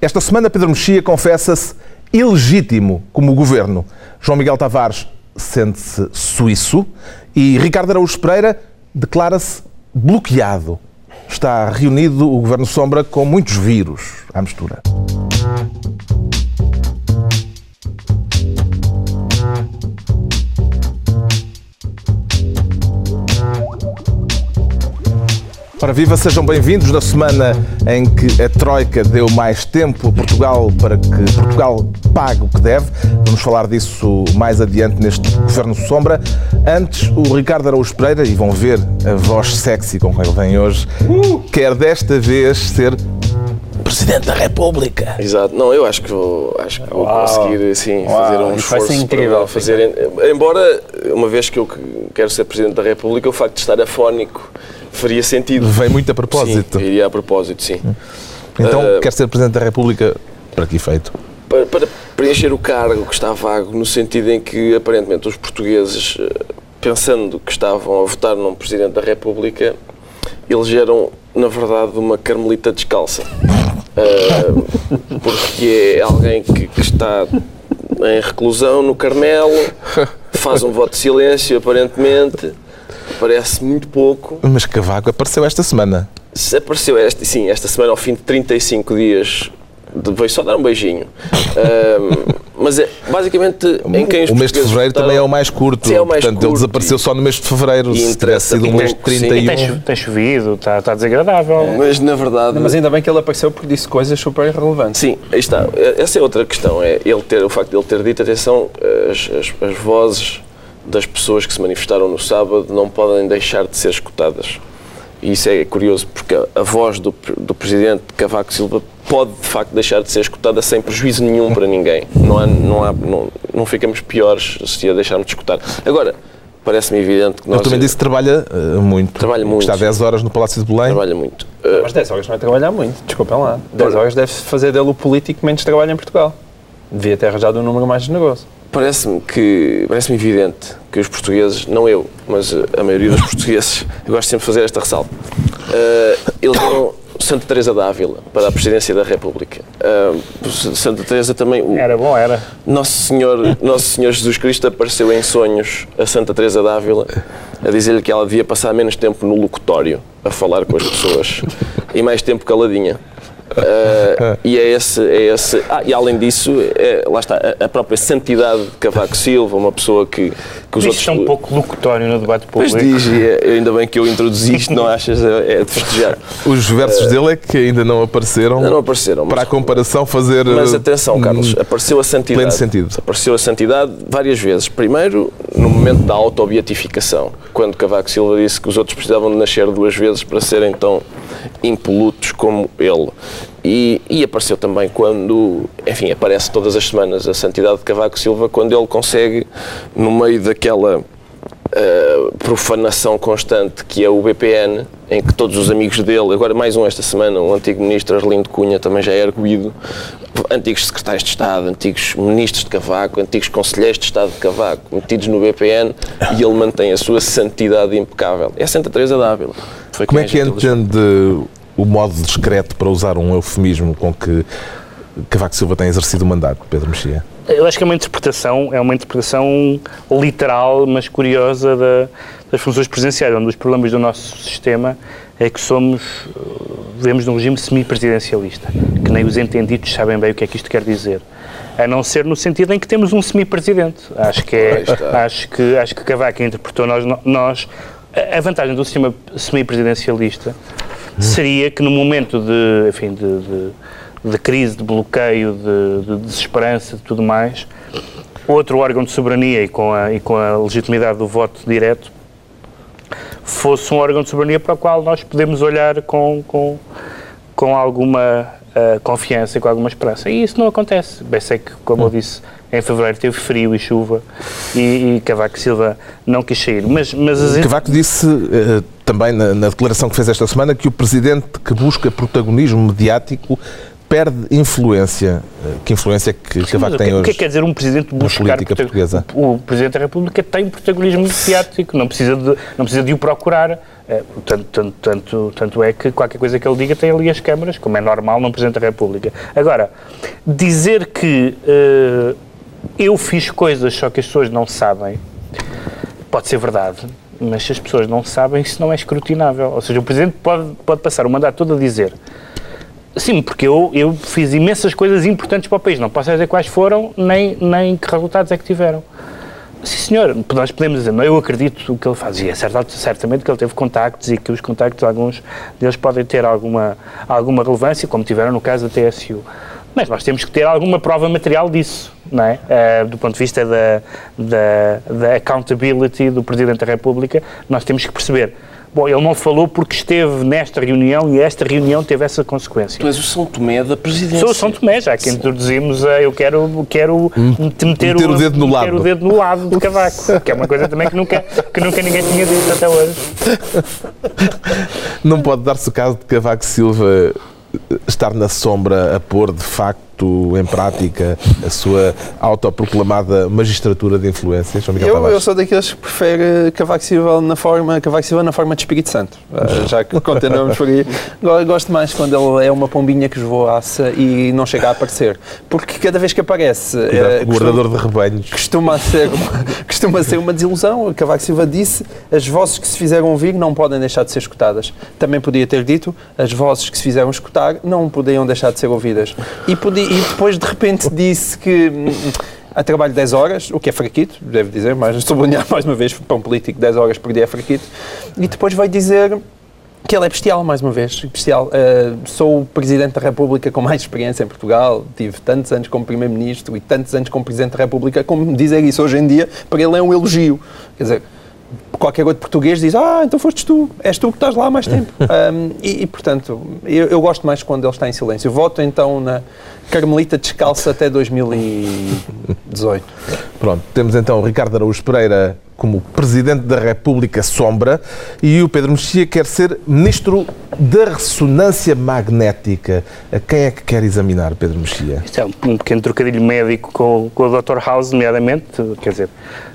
Esta semana, Pedro Mexia confessa-se ilegítimo como governo. João Miguel Tavares sente-se suíço e Ricardo Araújo Pereira declara-se bloqueado. Está reunido o governo Sombra com muitos vírus à mistura. Ora, viva, sejam bem-vindos na semana em que a Troika deu mais tempo a Portugal para que Portugal pague o que deve. Vamos falar disso mais adiante neste Governo Sombra. Antes, o Ricardo Araújo Pereira, e vão ver a voz sexy com quem ele vem hoje, quer desta vez ser Presidente da República. Exato. Não, eu acho que vou, acho que vou Uau. conseguir assim, Uau, fazer um isso vai ser esforço incrível, para fazer. Embora, uma vez que eu quero ser Presidente da República, o facto de estar afónico faria sentido. Vem muito a propósito. Sim, iria a propósito, sim. Então, Uh, quer ser Presidente da República para que efeito? Para, para preencher o cargo que está vago, no sentido em que aparentemente os portugueses, eh, pensando que estavam a votar num Presidente da República, elegeram, na verdade, uma carmelita descalça. Eh, porque é alguém que, que está em reclusão no Carmelo, faz um voto de silêncio, aparentemente, parece muito pouco. Mas Cavaco apareceu esta semana. Se apareceu esta, sim, esta semana, ao fim de 35 dias, veio só dar um beijinho. Ahm, mas é basicamente em quem os o mês de fevereiro votaram- também é o mais curto. É o mais Portanto, ele curto desapareceu e- só no mês de fevereiro. e Se tivesse sido um mês de pouco, sim. 31. E tem, tem chovido, está, está desagradável. Mas na verdade. Mas ainda bem que ele apareceu porque disse coisas super irrelevantes. Sim, aí está. Essa é outra questão. É ele ter, o facto de ele ter dito, atenção, as, as, as vozes das pessoas que se manifestaram no sábado não podem deixar de ser escutadas. E isso é curioso, porque a, a voz do, do presidente Cavaco Silva pode, de facto, deixar de ser escutada sem prejuízo nenhum para ninguém. Não, há, não, há, não, não ficamos piores se a deixarmos de escutar. Agora, parece-me evidente que nós... Ele também disse que trabalha eh, muito. Trabalha muito. Está 10 horas no Palácio de Belém. Trabalha muito. Uh, Mas 10 horas não é trabalhar muito, desculpem lá. 10 horas deve fazer dele o político que menos trabalha em Portugal. Devia ter arranjado um número mais generoso. Parece-me que parece-me evidente que os portugueses, não eu, mas uh, a maioria dos portugueses, eu gosto sempre de fazer esta ressalva, uh, elegeram Santa Teresa da Ávila para a presidência da República. Uh, Santa Teresa também, Era bom, era. Nosso Senhor, Nosso Senhor Jesus Cristo apareceu em sonhos a Santa Teresa da Ávila a dizer-lhe que ela devia passar menos tempo no locutório a falar com as pessoas e mais tempo caladinha. Uh, e é esse, é esse. Ah, e além disso, é, lá está, a, a própria santidade de Cavaco Silva, uma pessoa que, que os Isto outros. é um pouco locutório no debate Pois público. diz, e é- ainda bem que eu introduzi isto, não achas? É, é de festejar. Os versos dele é que ainda não apareceram. Ainda não apareceram, mas- Para a comparação fazer. Mas eh, atenção, Carlos, apareceu a santidade. pleno sentido. Apareceu a santidade várias vezes. Primeiro, no momento da autobeatificação, quando Cavaco Silva disse que os outros precisavam de nascer duas vezes para serem tão impolutos como ele. E, e apareceu também quando, enfim, aparece todas as semanas a santidade de Cavaco Silva, quando ele consegue, no meio daquela Uh, profanação constante que é o BPN, em que todos os amigos dele, agora mais um esta semana, o antigo ministro Arlindo Cunha também já é arguído, antigos secretários de Estado, antigos ministros de Cavaco, antigos conselheiros de Estado de Cavaco, metidos no BPN e ele mantém a sua santidade impecável. É Santa Teresa d'Ávila. Foi Como é que entende o modo discreto, para usar um eufemismo, com que Cavaco Silva tem exercido o mandato, Pedro Mexia? Eu acho que é uma interpretação, é uma interpretação literal, mas curiosa da- das funções presidenciais. Um dos problemas do nosso sistema é que somos, eh, vivemos num regime semipresidencialista, que nem os entendidos sabem bem o que é que isto quer dizer. A não ser no sentido em que temos um semipresidente. Acho que é, acho que acho que Cavaco interpretou nós, nós a vantagem do sistema semipresidencialista seria que no momento de, enfim, de, de- de crise, de bloqueio, de, de desesperança, de tudo mais, outro órgão de soberania e com a, e com a legitimidade do voto direto fosse um órgão de soberania para o qual nós podemos olhar com, com, com alguma ah, confiança e com alguma esperança. E isso não acontece. Bem sei que, como eu disse, em fevereiro teve frio e chuva e, e Cavaco Silva não quis sair. Mas, mas as Cavaco disse eh, também na, na declaração que fez esta semana que o presidente que busca protagonismo mediático perde influência. Que influência que Cavaco o tem que, o que hoje? quer dizer um presidente buscar política portuguesa? O, presidente da República tem protagonismo mediático, não precisa de, não precisa de o procurar. É, tanto, tanto, tanto, tanto é que qualquer coisa que ele diga tem ali as câmaras, como é normal num presidente da República. Agora, dizer que eh, eu fiz coisas só que as pessoas não sabem, pode ser verdade, mas se as pessoas não sabem, isso não é escrutinável. Ou seja, o Presidente pode, pode passar o mandato todo a dizer Sim, porque eu, eu fiz imensas coisas importantes para o país. Não posso dizer quais foram, nem, nem que resultados é que tiveram. Sim, senhor, nós podemos dizer, não, eu acredito o que ele faz. E é certamente que ele teve contactos e que os contactos, alguns deles podem ter alguma, alguma relevância, como tiveram no caso da TSU. Mas nós temos que ter alguma prova material disso, não é? Eh, do ponto de vista da, da, da accountability do Presidente da República, nós temos que perceber. Bom, ele não falou porque esteve nesta reunião e esta reunião teve essa consequência. Tu és o São Tomé da presidência. Sou o São Tomé, já que introduzimos a eu quero, quero meter, meter o dedo no meter lado. o dedo no lado do cavaco, que é uma coisa também que nunca, que nunca ninguém tinha dito até hoje. Não pode dar-se o caso de Cavaco Silva estar na sombra a pôr de facto em prática a sua autoproclamada magistratura de influências? Eu, eu sou daqueles que prefere Cavaco Silva na forma, Cavaco Silva na forma de Espírito Santo. Ah, já que continuamos por aí. Go- Gosto mais quando ele é uma pombinha que esvoaça e não chega a aparecer. Porque cada vez que aparece. Cuidado, eh, guardador de rebanhos. costuma ser, uma, costuma ser uma desilusão. Cavaco Silva disse as vozes que se fizeram ouvir não podem deixar de ser escutadas. Também podia ter dito as vozes que se fizeram escutar não podiam deixar de ser ouvidas. E, podia- e depois, de repente, disse que a trabalho 10 horas, o que é fraquito, devo dizer, mas sublinhar mais uma vez, para um político 10 horas por dia é fraquito. E depois vai dizer que ele é bestial, mais uma vez, bestial. Uh, sou o Presidente da República com mais experiência em Portugal, tive tantos anos como Primeiro-Ministro e tantos anos como Presidente da República, como dizer isso hoje em dia, para ele é um elogio. Quer dizer, qualquer outro português diz, ah, então fostes tu, és tu que estás lá há mais tempo. Um, e, e, portanto, eu, eu gosto mais quando ele está em silêncio. Voto então na Carmelita descalça até 2018. Pronto, temos então o Ricardo Araújo Pereira como Presidente da República Sombra e o Pedro Mexia quer ser Ministro da Ressonância Magnética. A quem é que quer examinar, Pedro Mexia? Isto é um, um pequeno trocadilho médico com, com o Dr. House, nomeadamente, quer dizer,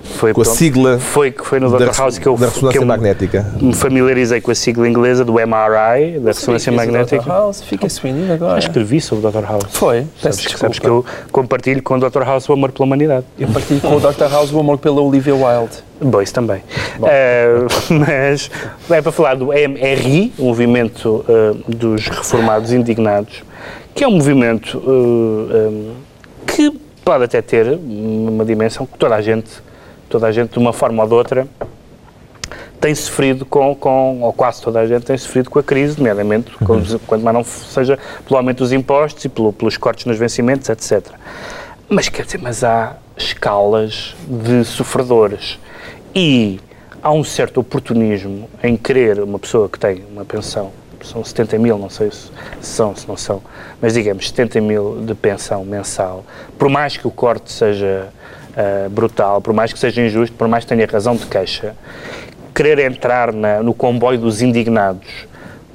foi, Com a pronto, sigla foi, foi no da Dr. House que eu, da que ressonância eu magnética. me familiarizei com a sigla inglesa do MRI, da ressonância magnética. House, fica Já agora. escrevi sobre o Dr. House. Foi, Sabes, peço que- desculpa. sabes que eu compartilho com o Dr. House o amor pela humanidade. Eu partilho com o Dr. House o amor pela Olivia Wilde. Isso também. Eh, mas é para falar do MRI, o movimento eh, dos reformados indignados, que é um movimento eh, eh, que pode até ter uma dimensão que toda a gente, toda a gente de uma forma ou de outra, tem sofrido com, com, ou quase toda a gente tem sofrido com a crise, nomeadamente, os- quanto mais não seja pelo aumento dos impostos e pelo- pelos cortes nos vencimentos, etc. Mas quer dizer, mas há escalas de sofredores e há um certo oportunismo em querer uma pessoa que tem uma pensão, são 70 mil, não sei se são, se não são, mas digamos 70 mil de pensão mensal, por mais que o corte seja ah, brutal, por mais que seja injusto, por mais que tenha razão de queixa, querer entrar na- no comboio dos indignados,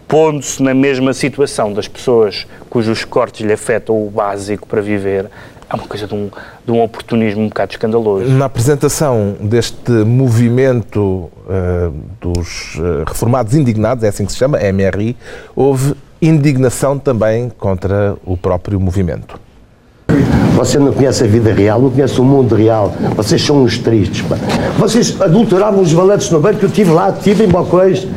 pondo-se na mesma situação das pessoas cujos cortes lhe afetam o básico para viver, é uma coisa de um, de um oportunismo um bocado escandaloso. Na apresentação deste movimento eh, dos eh, reformados indignados, é assim que se chama, MRI, houve indignação também contra o próprio movimento. Você não conhece a vida real, não conhece o mundo real. Vocês são uns tristes, pá. Vocês adulteravam os valantes no banco, eu estive lá, estive em Bocões,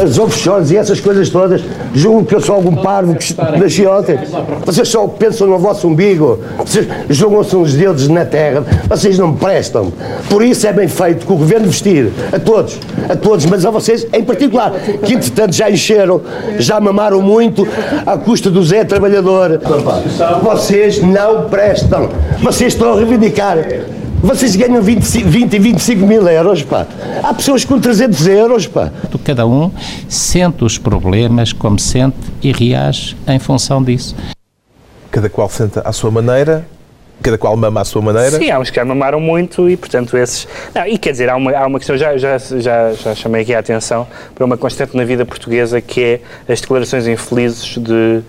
as offshores e essas coisas todas. Julgam que eu sou algum parvo que nasci ontem. Vocês só pensam no vosso umbigo. Vocês julgam-se uns deuses na terra. Vocês não prestam. Por isso é bem feito que o governo vestir a todos, a todos, mas a vocês em particular, que entretanto já encheram, já mamaram muito à custa do Zé Trabalhador. Vocês não prestam. Vocês estão a reivindicar. Vocês ganham 20, 20 e 25 mil euros, pá. Há pessoas com 300 euros, pá. Cada um sente os problemas como sente e reage em função disso. Cada qual senta à sua maneira, cada qual mama à sua maneira. Sim, há uns que já mamaram muito e, portanto, esses... Não, e quer dizer, há uma, há uma questão, já, já, já, já chamei aqui a atenção para uma constante na vida portuguesa que é as declarações infelizes de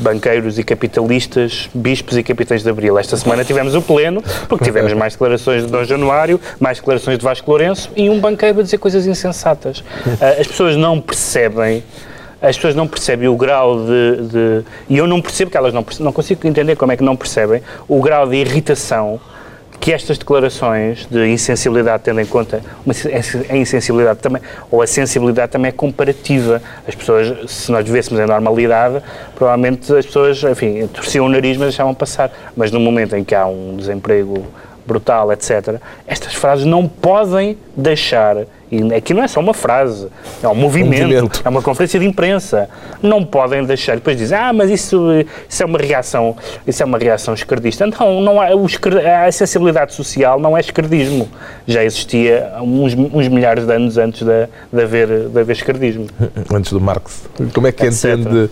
banqueiros e capitalistas, bispos e capitães de Abril. Esta semana tivemos o pleno, porque tivemos mais declarações de Dom Januário, mais declarações de Vasco Lourenço e um banqueiro a dizer coisas insensatas. Uh, as pessoas não percebem as pessoas não percebem o grau de, de, e eu não percebo que elas não não consigo entender como é que não percebem o grau de irritação que estas declarações de insensibilidade, tendo em conta uma, a insensibilidade também, ou a sensibilidade também é comparativa. As pessoas, se nós vivêssemos em normalidade, provavelmente as pessoas, enfim, torciam o nariz, mas deixavam passar. Mas no momento em que há um desemprego brutal, etc., estas frases não podem deixar e aqui não é só uma frase, é um movimento, um movimento, é uma conferência de imprensa. Não podem deixar, depois dizer, ah, mas isso, isso é uma reação, isso é uma reação esquerdista. Não, não há, o a sensibilidade social não é esquerdismo. Já existia uns, uns milhares de anos antes de, de, haver, de haver esquerdismo. Antes do Marx. Como é que Etc. entende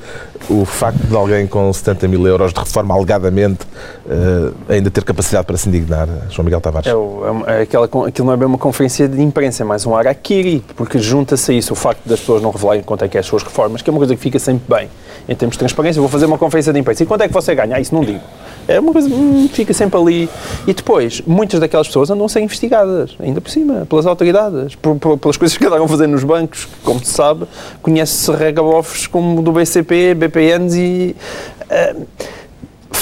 o facto de alguém com 70 mil euros de reforma alegadamente uh, ainda ter capacidade para se indignar, João Miguel Tavares? É, é aquela, aquilo não é bem uma conferência de imprensa, é mais um ar harakiri, porque junta-se a isso o facto das pessoas não revelarem quanto é que é as suas reformas, que é uma coisa que fica sempre bem em termos de transparência. Vou fazer uma conferência de imprensa. E quanto é que você ganha? Ah, isso não digo. É uma coisa que hum, fica sempre ali. E depois, muitas daquelas pessoas andam a ser investigadas, ainda por cima, pelas autoridades, por, por, pelas coisas que andaram a fazer nos bancos, como se sabe, conhece-se regabofes como do BCP, BPNs e. Uh,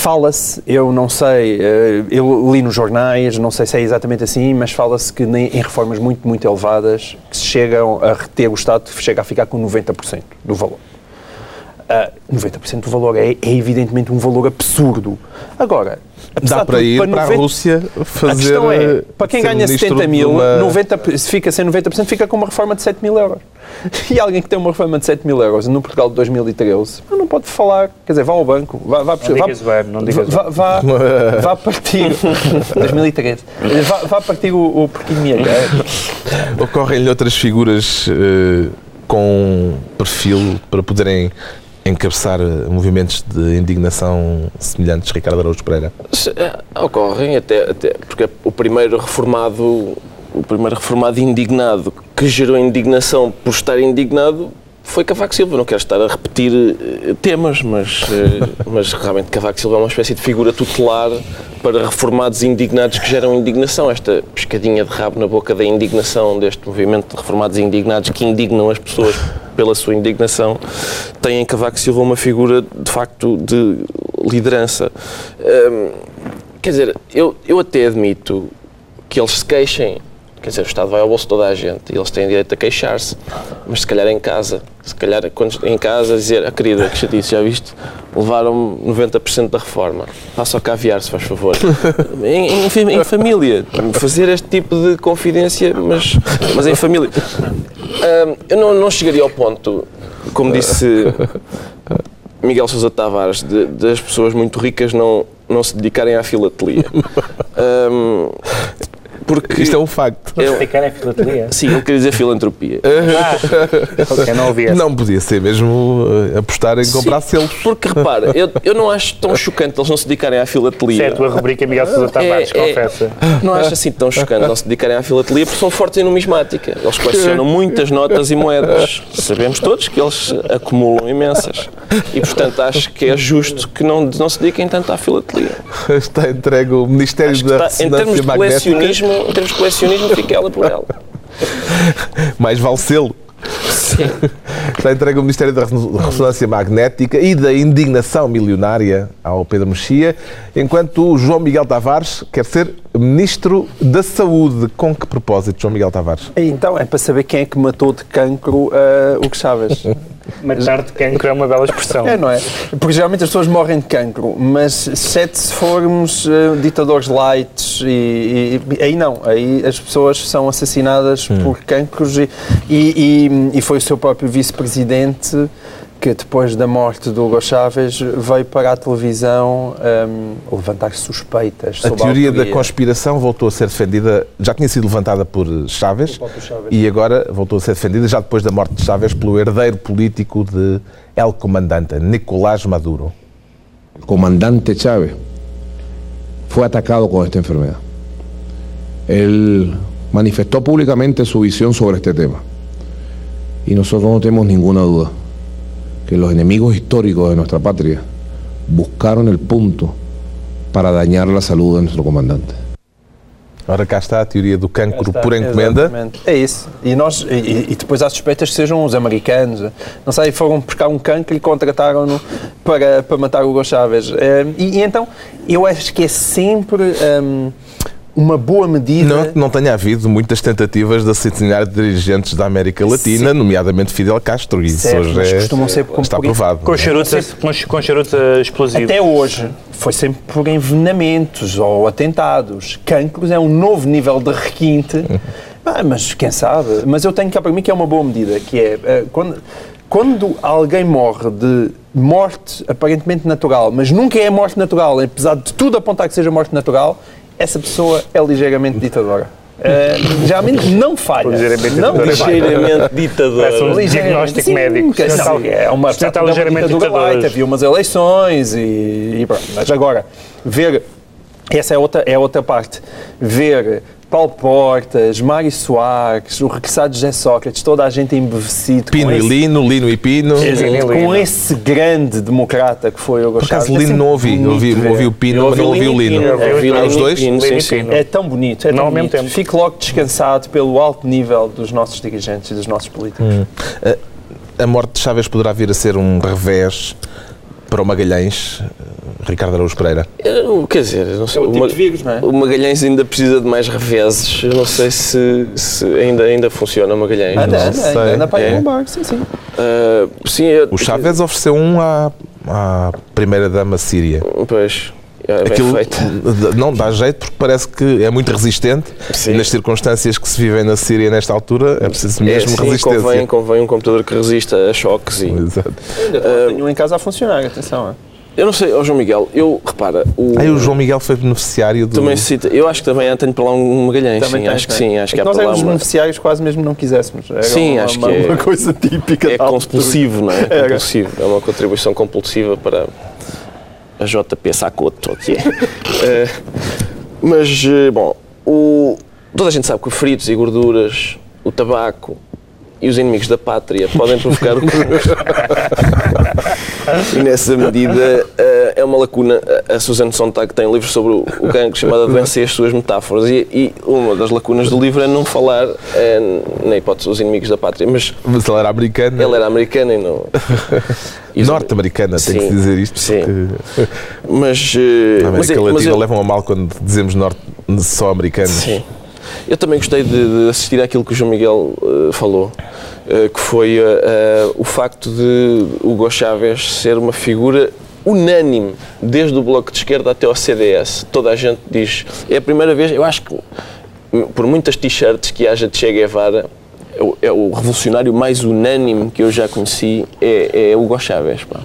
Fala-se, eu não sei, eh, eu li nos jornais, não sei se é exatamente assim, mas fala-se que em reformas muito, muito elevadas que chegam a reter o Estado, chega a ficar com 90% do valor. Uh, 90% do valor é, é, evidentemente um valor absurdo. Agora, dá para ir para, 90, para a Rússia fazer. A questão é, para quem ganha 70 mil, uma... 90, se fica sem 90%, fica com uma reforma de 7 mil euros. E alguém que tem uma reforma de 7 mil euros no Portugal de 2013 não pode falar, quer dizer, vá ao banco, vá, vá, não digas vá, não digas vá, vá, vá partir 2013, vá, vá partir o, o porquinho Ocorrem-lhe outras figuras uh, com perfil para poderem encabeçar eh, movimentos de indignação semelhantes, Ricardo Araújo Pereira? Eh, ocorrem, até, até porque o primeiro reformado, o primeiro reformado indignado que gerou indignação por estar indignado foi Cavaco Silva. Não quero estar a repetir eh, temas, mas, mas realmente Cavaco Silva é uma espécie de figura tutelar para reformados indignados que geram indignação. Esta pescadinha de rabo na boca da indignação deste movimento de reformados indignados que indignam as pessoas pela sua indignação, tem em Cavaco Silva uma figura de facto de liderança. Hum, quer dizer, eu, eu até admito que eles se queixem Quer dizer, o Estado vai ao bolso de toda a gente e eles têm direito a queixar-se, mas se calhar em casa, se calhar quando, em casa dizer, a ah, querida, que disse, já viste, levaram 90% da reforma, faça o caviar, se faz favor. em, em, em, família, fazer este tipo de confidência, mas, mas em família. eu não, não chegaria ao ponto, como disse Miguel Sousa Tavares, de, das pessoas muito ricas não, não se dedicarem à filatelia. Um, porque Isto é um facto. Eu, é filatelia? Sim, ele queria dizer filantropia. Ah, não ouvi Não podia ser mesmo eh, apostar em Sim, comprar selos. Porque repara, eu, eu não acho tão chocante eles não se dedicarem à filatelia. Certo, a rubrica Miguel Sousa Tavares, é, é, confessa. Não acho assim tão chocante não se dedicarem à filatelia porque são fortes em numismática. Eles colecionam muitas notas e moedas. Sabemos todos que eles acumulam imensas. E, portanto, acho que é justo que não, não se dediquem tanto à filatelia. Está entregue o Ministério da está, Em termos de colecionismo, em termos de colecionismo, fica ela por ela. Mais vale selo. Sim. Está entregue o Ministério da Ressonância Magnética e da Indignação Milionária ao Pedro Mexia, enquanto o João Miguel Tavares quer ser Ministro da Saúde. Com que propósito, João Miguel Tavares? Então, é para saber quem é que matou de cancro uh, o que Chaves. Matar de cancro é uma bela expressão. É, não é? Porque geralmente as pessoas morrem de cancro, mas exceto se formos uh, ditadores light e, e, aí não, aí as pessoas são assassinadas hum. por cancros e, e, e foi o seu próprio vice-presidente que depois da morte do Hugo Chávez veio para a televisão um, levantar suspeitas a teoria da conspiração voltou a ser defendida, já tinha sido levantada por Chávez, Chávez, e agora voltou a ser defendida, já depois da morte de Chávez, pelo herdeiro político de El Comandante, Nicolás Maduro. O comandante Chávez foi atacado com esta enfermedade. Ele manifestou públicamente su visión sobre este tema. Y nosotros no tenemos ninguna duda que los enemigos históricos de nuestra patria buscaron el punto para dañar la salud de nuestro comandante. Ora, cá está a teoria do cancro Está, por encomenda. exatamente. É isso. E, nós, e, e depois há suspeitas que sejam os americanos. Não sei, foram buscar um cancro e contrataram-no para, para matar o Hugo Chávez. Eh, E, e então, eu acho que é sempre hum, uma boa medida. Não, não tenha havido muitas tentativas de assassinar dirigentes da América Latina, nomeadamente Fidel Castro, e isso Certo, hoje é, costumam ser com- está provado. Com charutos, com, com eh, explosivos. Até hoje foi sempre por envenenamentos ou atentados. Cancros é um novo nível de requinte. Ah, mas quem sabe? Mas eu tenho cá para mim que é uma boa medida, que é eh, quando, quando alguém morre de morte aparentemente natural, mas nunca é morte natural, apesar de tudo apontar que seja morte natural, essa pessoa é ligeiramente ditadora. Eh, geralmente não falha. Ligeiramente não ditadora. Ligeiramente ditador. Parece um diagnóstico Sim, médico. Sim. É uma está uma ligeiramente ditadura ditador. light, havia umas eleições e, e pronto. Mas agora, ver, essa é outra, é outra parte, ver Paulo Portas, Mário Soares, o regressado José Sócrates, toda a gente embevecido Pino com e esse, Lino, Lino e Pino. Com esse grande democrata que foi o Hugo Por acaso Lino não ouvi, ouvi, ouvi o Pino, mas não ouvi o Lino. Os dois? Pino, sim, sim. É tão bonito, é Não tão ao mesmo bonito. tempo. Fique logo descansado pelo alto nível dos nossos dirigentes e dos nossos políticos. A morte de Chaves poderá vir a ser um revés para o Magalhães, Ricardo Araújo Pereira. Eu, quer dizer, não sei. É o tipo de vírus, não é? O Magalhães ainda precisa de mais reveses. Eu não sei se, se ainda, ainda funciona o Magalhães. Anda, não anda, sei. anda, anda para É. um barco, sim, sim. Ah, sim, eu, O Chaves ofereceu um à, à primeira-dama síria. Pois, é Aquilo feito. não dá jeito porque parece que é muito resistente Sim. e nas circunstâncias que se vivem na Síria nesta altura é preciso É, mesmo sim, resistência. convém, convém um computador que resista a choques e... Exato. Tenho um em casa a funcionar, atenção. é. Eu não sei, ó João Miguel, eu, repara, o... Aí o João Miguel foi beneficiário do. Também cita, eu acho que também tenho para lá um Magalhães, sim, tens, acho que não é? sim, acho É que há nós éramos uma... beneficiários quase mesmo não quiséssemos. Era Sim, uma, acho uma, que é- uma coisa típica É compulsivo, não é? Era. Compulsivo, é uma contribuição compulsiva para a JP Sacoto, o que é. Eh, mas, eh, bom, o, toda a gente sabe que os fritos e gorduras, o tabaco e os inimigos da pátria podem provocar o cancro. E nessa medida eh, é uma lacuna. A Suzanne Sontag tem um livro sobre o, cancro chamado e as Suas Metáforas. E, e uma das lacunas do livro é não falar, eh, na hipótese, dos inimigos da pátria. Mas Mas ele era americano. ele era americano e não. Norte-americana, tem que dizer isto. sim. Porque Mas. eh, na mas, América é- mas Latina eu, levam a mal quando dizemos norte, só americanos. Sim. Eu também gostei de, de assistir àquilo que o João Miguel eh, falou, eh, que foi eh, eh, o facto de Hugo Chávez ser uma figura unânime, desde o Bloco de Esquerda até ao CDS. Toda a gente diz. É a primeira vez, eu acho que hum, por muitas t-shirts que haja de Che Guevara, é o- é o revolucionário mais unânime que eu já conheci é, é Hugo Chávez. pá.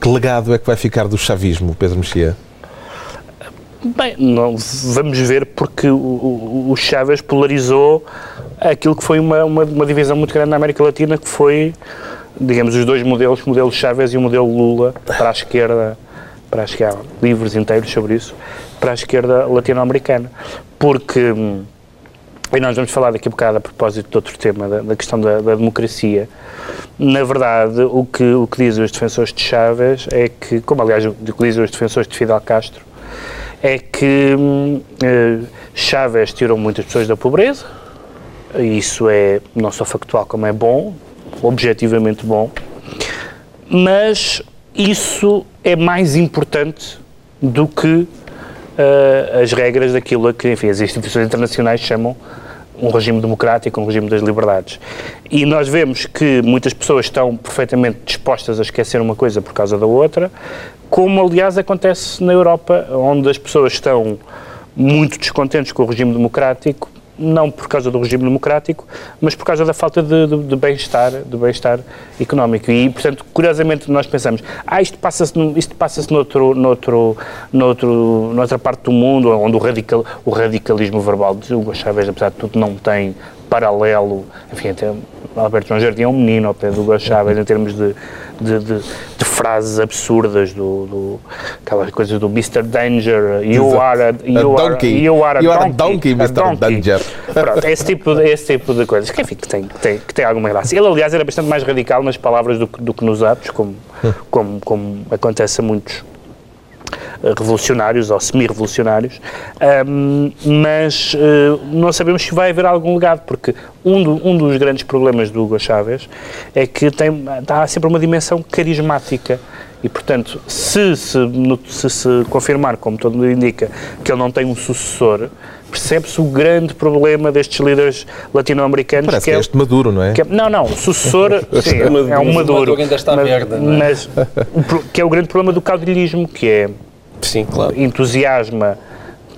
Que legado é que vai ficar do chavismo, Pedro Mexia? Bem, não, vamos ver porque o, o, Chávez polarizou aquilo que foi uma, uma, uma divisão muito grande na América Latina, que foi, digamos, os dois modelos, o modelo Chávez e o modelo Lula, para a esquerda, para a esquerda, livros inteiros sobre isso, para a esquerda latino-americana. Porque, hum, e nós vamos falar daqui a bocado a propósito de outro tema, da, da questão da, da democracia, na verdade, o que, o que dizem os defensores de Chávez é que, como aliás o que dizem os defensores de Fidel Castro, é que eh, Chávez tirou muitas pessoas da pobreza, isso é não só factual como é bom, objetivamente bom, mas isso é mais importante do que eh, as regras daquilo a que enfim, as instituições internacionais chamam um regime democrático, um regime das liberdades. E nós vemos que muitas pessoas estão perfeitamente dispostas a esquecer uma coisa por causa da outra, como aliás acontece na Europa, onde as pessoas estão muito descontentes com o regime democrático, não por causa do regime democrático, mas por causa da falta de, de- de bem-estar, de bem-estar económico. E, portanto, curiosamente, nós pensamos, ah, isto passa-se isto passa-se noutro, noutro, noutro, noutra parte do mundo, onde o, radical, o radicalismo verbal de Hugo Chávez, apesar de tudo, não tem paralelo, enfim, até Alberto João Jardim é um menino ao pé do Hugo Chávez em termos de, de, de- de frases absurdas, do, do, aquelas coisas do Mr. Danger, you are a, you A are, donkey. you are a You are a donkey, donkey, Mr. Danger. Pronto, esse tipo, de, esse tipo de coisas que, enfim, que, tem, que, tem, que tem alguma graça. Ele, aliás, era bastante mais radical nas palavras do, que- do que nos atos, como, como, como acontece a muitos revolucionários ou semi-revolucionários, um, mas uh, não sabemos se vai haver algum legado, porque um, do, um dos grandes problemas do Hugo Chávez é que tem, há sempre uma dimensão carismática. E, portanto, se se, se se, confirmar, como todo mundo indica, que ele não tem um sucessor, percebe-se o grande problema destes líderes latino-americanos. Parece que é, que é este Maduro, não é? é não, não, o sucessor sim, é, é um Maduro. ainda está mas, merda, não é? mas que é o grande problema do caudilhismo, que é sim, claro. entusiasma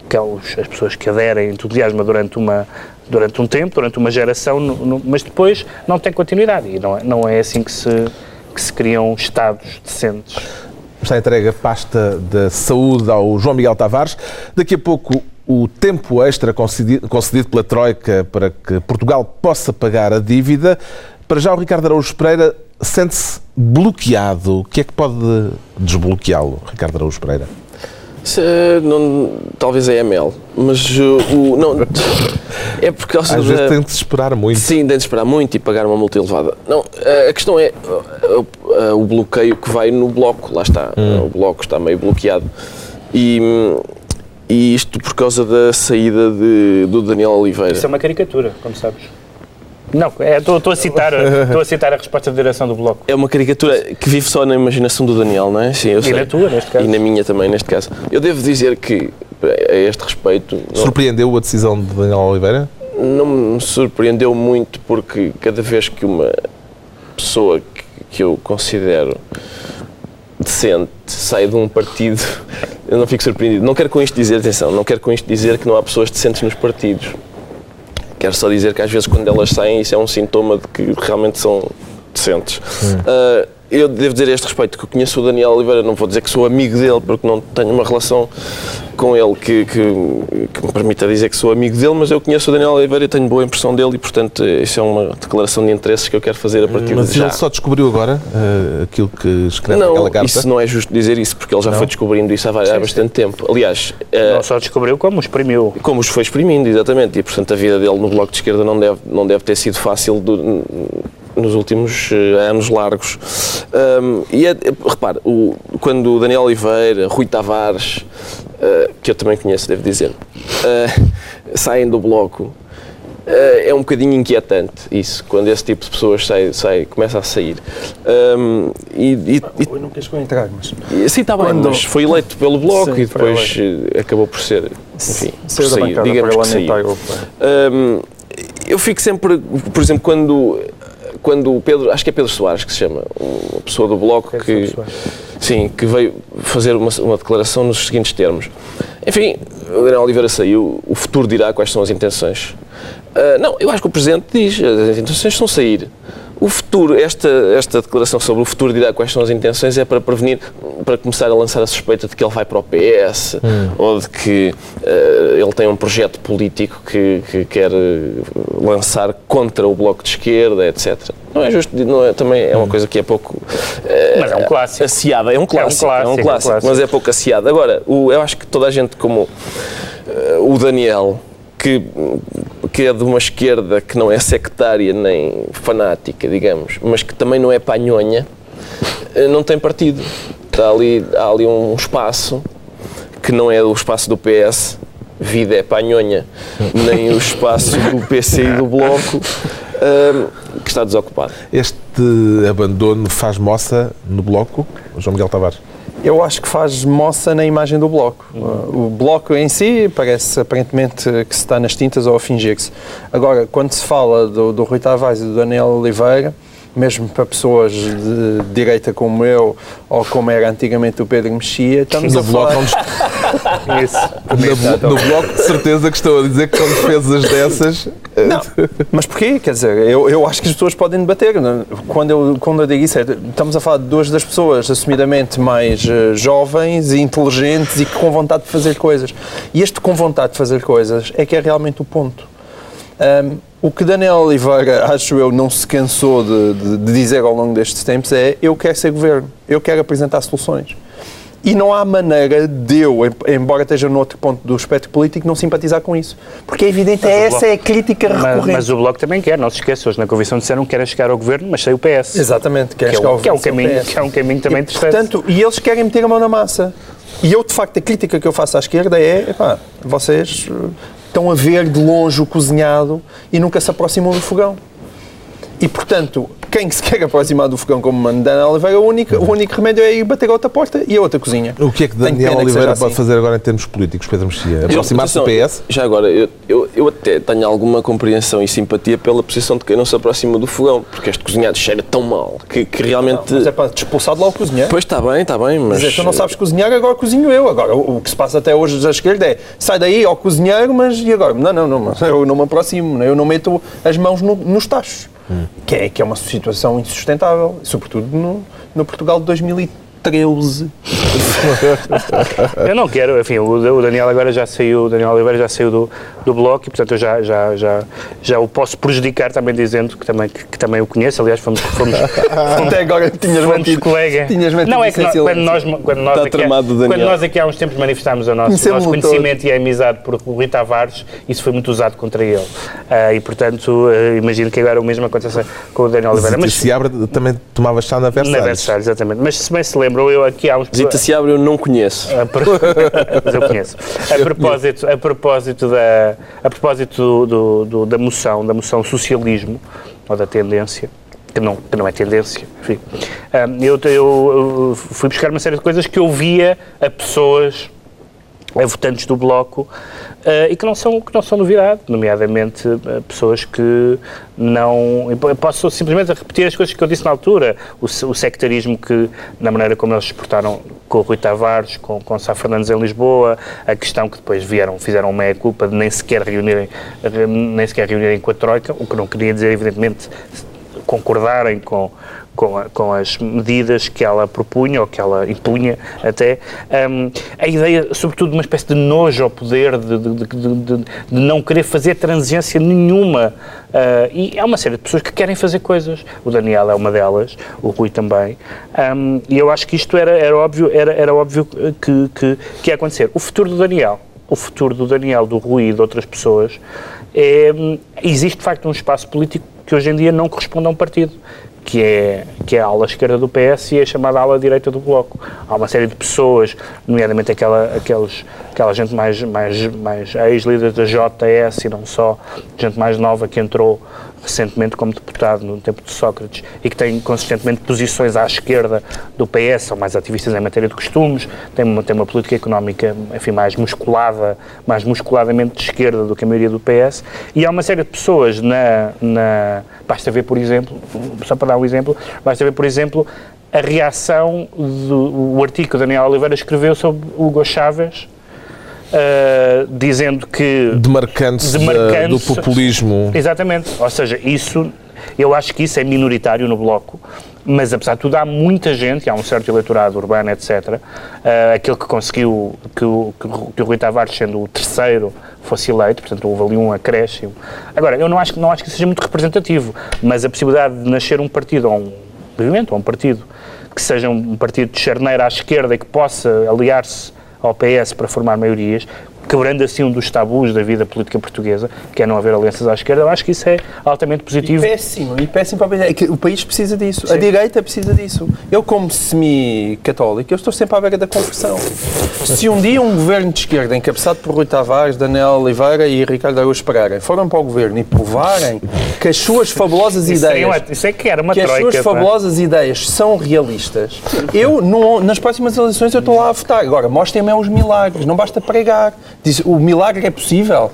que é os, as pessoas que aderem entusiasma durante uma durante um tempo, durante uma geração, no, no, mas depois não tem continuidade e não é, não é assim que se que se criam estados decentes. Está entregue a pasta da saúde ao João Miguel Tavares. Daqui a pouco o tempo extra concedido, pela Troika para que Portugal possa pagar a dívida. Para já o Ricardo Araújo Pereira sente-se bloqueado. O que é que pode desbloqueá-lo, Ricardo Araújo Pereira? Não, talvez é ML, mas uh, o, não, é por causa Às vezes tem de esperar muito. Sim, tem de esperar muito e pagar uma multa elevada. Não, a questão é uh, uh, o bloqueio que vai no bloco, lá está, hum. o bloco está meio bloqueado. E, e isto por causa da saída de, do Daniel Oliveira. Isso é uma caricatura, como sabes. Não, estou é, a, citar, estou a citar a resposta da direção do Bloco. É uma caricatura que vive só na imaginação do Daniel, não é? Sim, eu e sei. na tua, neste caso. E na minha também, neste caso. Eu devo dizer que, a este respeito... Surpreendeu a decisão de Daniel Oliveira? Não me surpreendeu muito, porque cada vez que uma pessoa que, que eu considero decente sai de um partido, eu não fico surpreendido. Não quero com isto dizer, atenção, não quero com isto dizer que não há pessoas decentes nos partidos Quero só dizer que às vezes quando elas saem isso é um sintoma de que realmente são decentes. Uh, eu devo dizer a este respeito que eu conheço o Daniel Oliveira, não vou dizer que sou amigo dele, porque não tenho uma relação com ele que, que, que, me permita dizer que sou amigo dele, mas eu conheço o Daniel Oliveira e tenho boa impressão dele e, portanto, isso é uma declaração de interesses que eu quero fazer a partir mas de já. Mas ele só descobriu agora uh, aquilo que escreve não, naquela carta? isso não é justo dizer isso, porque ele já não. foi descobrindo isso há, há bastante tempo. Aliás... Uh, não só descobriu, como exprimiu. Como os foi exprimindo, exatamente, e, portanto, a vida dele no Bloco de Esquerda não deve, não deve ter sido fácil do, nos últimos uh, anos largos. Um, e é, repare, o, quando o Daniel Oliveira, Rui Tavares, uh, que eu também conheço, devo dizer, uh, saem do bloco, é um bocadinho inquietante isso, quando esse tipo de pessoas sai, sai, começa a sair. Um, e, e, e, não queres que eu entregue, mas... Sim, está bem, quando... mas foi eleito pelo Bloco Sim, e depois acabou por ser, enfim, por sair, digamos que saiu. Um, eu fico sempre, por exemplo, quando quando o Pedro, acho que é Pedro Soares que se chama, uma pessoa do Bloco Pedro que, sim, que veio fazer uma, uma declaração nos seguintes termos. Enfim, o Daniel Oliveira saiu, o futuro dirá quais são as intenções. Uh, não, eu acho que o Presidente diz, as intenções são sair. O futuro, esta, esta declaração sobre o futuro dirá quais são as intenções é para prevenir, para começar a lançar a suspeita de que ele vai para o PS hum. ou de que uh, ele tem um projeto político que, que, quer eh, lançar contra o Bloco de Esquerda, etc. Não é justo, não é, também é uma hum. coisa que é pouco. Uh, mas é um clássico. Aciada, é um clássico, é um clássico, é um clássico, é um clássico. mas é pouco aciada. Agora, o, eu acho que toda a gente, como uh, o Daniel, que, que é de uma esquerda que não é sectária nem fanática, digamos, mas que também não é panhonha, eh, não tem partido. Está ali, há ali um espaço que não é o espaço do PS, vida é panhonha, nem o espaço do PC e do Bloco, um, que está desocupado. Este abandono faz moça no Bloco, João Miguel Tavares? Eu acho que faz moça na imagem do bloco. Uhum. O bloco em si parece aparentemente que se está nas tintas ou a fingir-se. Agora, quando se fala do, do Rui Tavares e do Daniel Oliveira, mesmo para pessoas de direita como eu, ou como era antigamente o Pedro Mexia, estamos no a bloco falar... Isso. No, no, bloco, de certeza que estou a dizer que são defesas dessas... Eh, não, mas porquê? Quer dizer, eu, eu acho que as pessoas podem debater. É? Quando eu, quando eu digo isso, é, estamos a falar de duas das pessoas assumidamente mais uh, jovens e inteligentes e com vontade de fazer coisas. E este com vontade de fazer coisas é que é realmente o ponto. Um, o que Daniel Oliveira, acho eu, não se cansou de, de, de, dizer ao longo destes tempos é eu quero ser governo, eu quero apresentar soluções. E não há maneira de eu, em- embora esteja no outro ponto do espectro político, não simpatizar com isso. Porque é evidente, é essa é a crítica Mas, recorrente. mas o Bloco também quer, não se esqueça, hoje na Convenção disseram que querem chegar ao Governo, mas sem o PS. Exatamente, quer Que é, chegar o- ao que, é um caminho, PS. que é um caminho também E, interessante. portanto, e eles querem meter a mão na massa. E eu, de facto, a crítica que eu faço à esquerda é, epá, vocês estão a ver de longe o cozinhado e nunca se aproximam do fogão. E, portanto, quem se quer aproximar do fogão como Mandana Oliveira, o único, o único remédio é ir bater a outra porta e a outra cozinha. O que é que Daniel pena que Oliveira seja pode assim. fazer agora em termos políticos, Pedro Mexia? Aproximar-se do PS? Já agora, eu, eu, eu até tenho alguma compreensão e simpatia pela posição de quem não se aproxima do fogão, porque este cozinhado cheira tão mal que, que realmente. Mas é para expulsar de lá o cozinheiro. Pois está bem, está bem, mas. Mas tu não sabes cozinhar, agora cozinho eu. Agora, o o que se passa até hoje da esquerda é sai daí ao cozinheiro, mas e agora? Não, não, não, eu não me aproximo, eu não meto as mãos no- nos tachos. Que, é, que é uma situação insustentável, sobretudo no, no Portugal de 2013. Eu não quero, enfim, o, o Daniel agora já saiu, o Daniel Oliveira já saiu do, do bloco e, portanto, eu já, já, já, já o posso prejudicar também dizendo que também, que, que também o conheço. Aliás, fomos, fomos, Até agora tinhas fomos mantido, colega. tinhas mantido Não, é que nós, quando nós, quando, nós Está aqui, quando nós aqui há uns tempos manifestámos o nosso, o Conhecemos-lo nosso conhecimento e a amizade por Rui Tavares, isso foi muito usado contra ele. Ah, e, portanto, ah, imagino que agora o mesmo aconteça com o Daniel Oliveira. Mas, Seabra também tomava chá na na Versalhes. Versalhes, exatamente. Mas se bem se lembram, eu aqui há uns... Zita Seabra eu não conheço. Mas eu conheço. A propósito, a propósito, da, a propósito do, do- da moção, da moção socialismo, ou da tendência, que não, que não é tendência, enfim, eu, eu fui buscar uma série de coisas que eu via a pessoas a votantes do Bloco eh, e que não são que não são novidade, nomeadamente eh, pessoas que não eu posso simplesmente repetir as coisas que eu disse na altura, o, o sectarismo que na maneira como eles se portaram com o Rui Tavares, com, com Sá Fernandes em Lisboa, a questão que depois vieram fizeram meia culpa de nem sequer reunirem re- nem sequer reunirem com a troika, o que não queria dizer evidentemente concordarem com, com, a- com as medidas que ela propunha, ou que ela impunha até, hum, a ideia, sobretudo, de uma espécie de nojo ao poder, de, de- de- de- não querer fazer transigência nenhuma. Ah, e há uma série de pessoas que querem fazer coisas. O Daniel é uma delas, o Rui também. Hum, e eu acho que isto era, era óbvio, era, era óbvio que, que, que ia acontecer. O futuro do Daniel, o futuro do Daniel, do Rui e de outras pessoas, é, hum, existe de facto um espaço político que hoje em dia não corresponde a um partido, que é, que é a ala esquerda do PS e a chamada ala direita do Bloco. Há uma série de pessoas, nomeadamente aquela, aqueles, aquela gente mais, mais, mais ex-líderes da JS e não só, gente mais nova que entrou recentemente como deputado no tempo de Sócrates e que tem consistentemente posições à esquerda do PS, são mais ativistas em matéria de costumes, tem uma, uma política económica, enfim, mais musculada, mais musculadamente de esquerda do que a maioria do PS, e há uma série de pessoas na, na basta ver, por exemplo, só para dar um exemplo, basta ver, por exemplo, a reação do o artigo que Daniel Oliveira escreveu sobre Hugo Chávez, ah, dizendo que Demarcando-se da- do Demarcando-se- populismo. Exatamente. Ou seja, isso, eu acho que isso é minoritário no Bloco, mas apesar de tudo há muita gente, há um certo eleitorado urbano, etc., ah, aquele que conseguiu que o, que, o- Rui Tavares, sendo o terceiro, fosse eleito, portanto houve ali um acréscimo. Agora, eu não acho, não acho que isso seja muito representativo, mas a possibilidade de nascer um partido, ou um movimento, ou um partido, que seja um partido de charneira à esquerda e que possa aliar-se ao PS para formar maiorias, quebrando assim um dos tabus da vida política portuguesa, que é não haver alianças à esquerda, eu acho que isso é altamente E positivo. péssimo, e péssimo para o país. É que o país precisa disso, a direita precisa disso. Eu, como semi-católico, eu estou sempre à beira da conversão. Se um dia um governo de esquerda, encabeçado por Rui Tavares, Daniel Oliveira e Ricardo Araújo Pereira, forem para o governo e provarem que as suas fabulosas Isso, seria ideias uma- isso é que era uma que as troika. suas pá. fabulosas ideias são realistas, eu, no- nas próximas eleições, eu estou lá a votar. Agora, mostrem-me é os milagres, não basta pregar. Diz, o milagre é possível?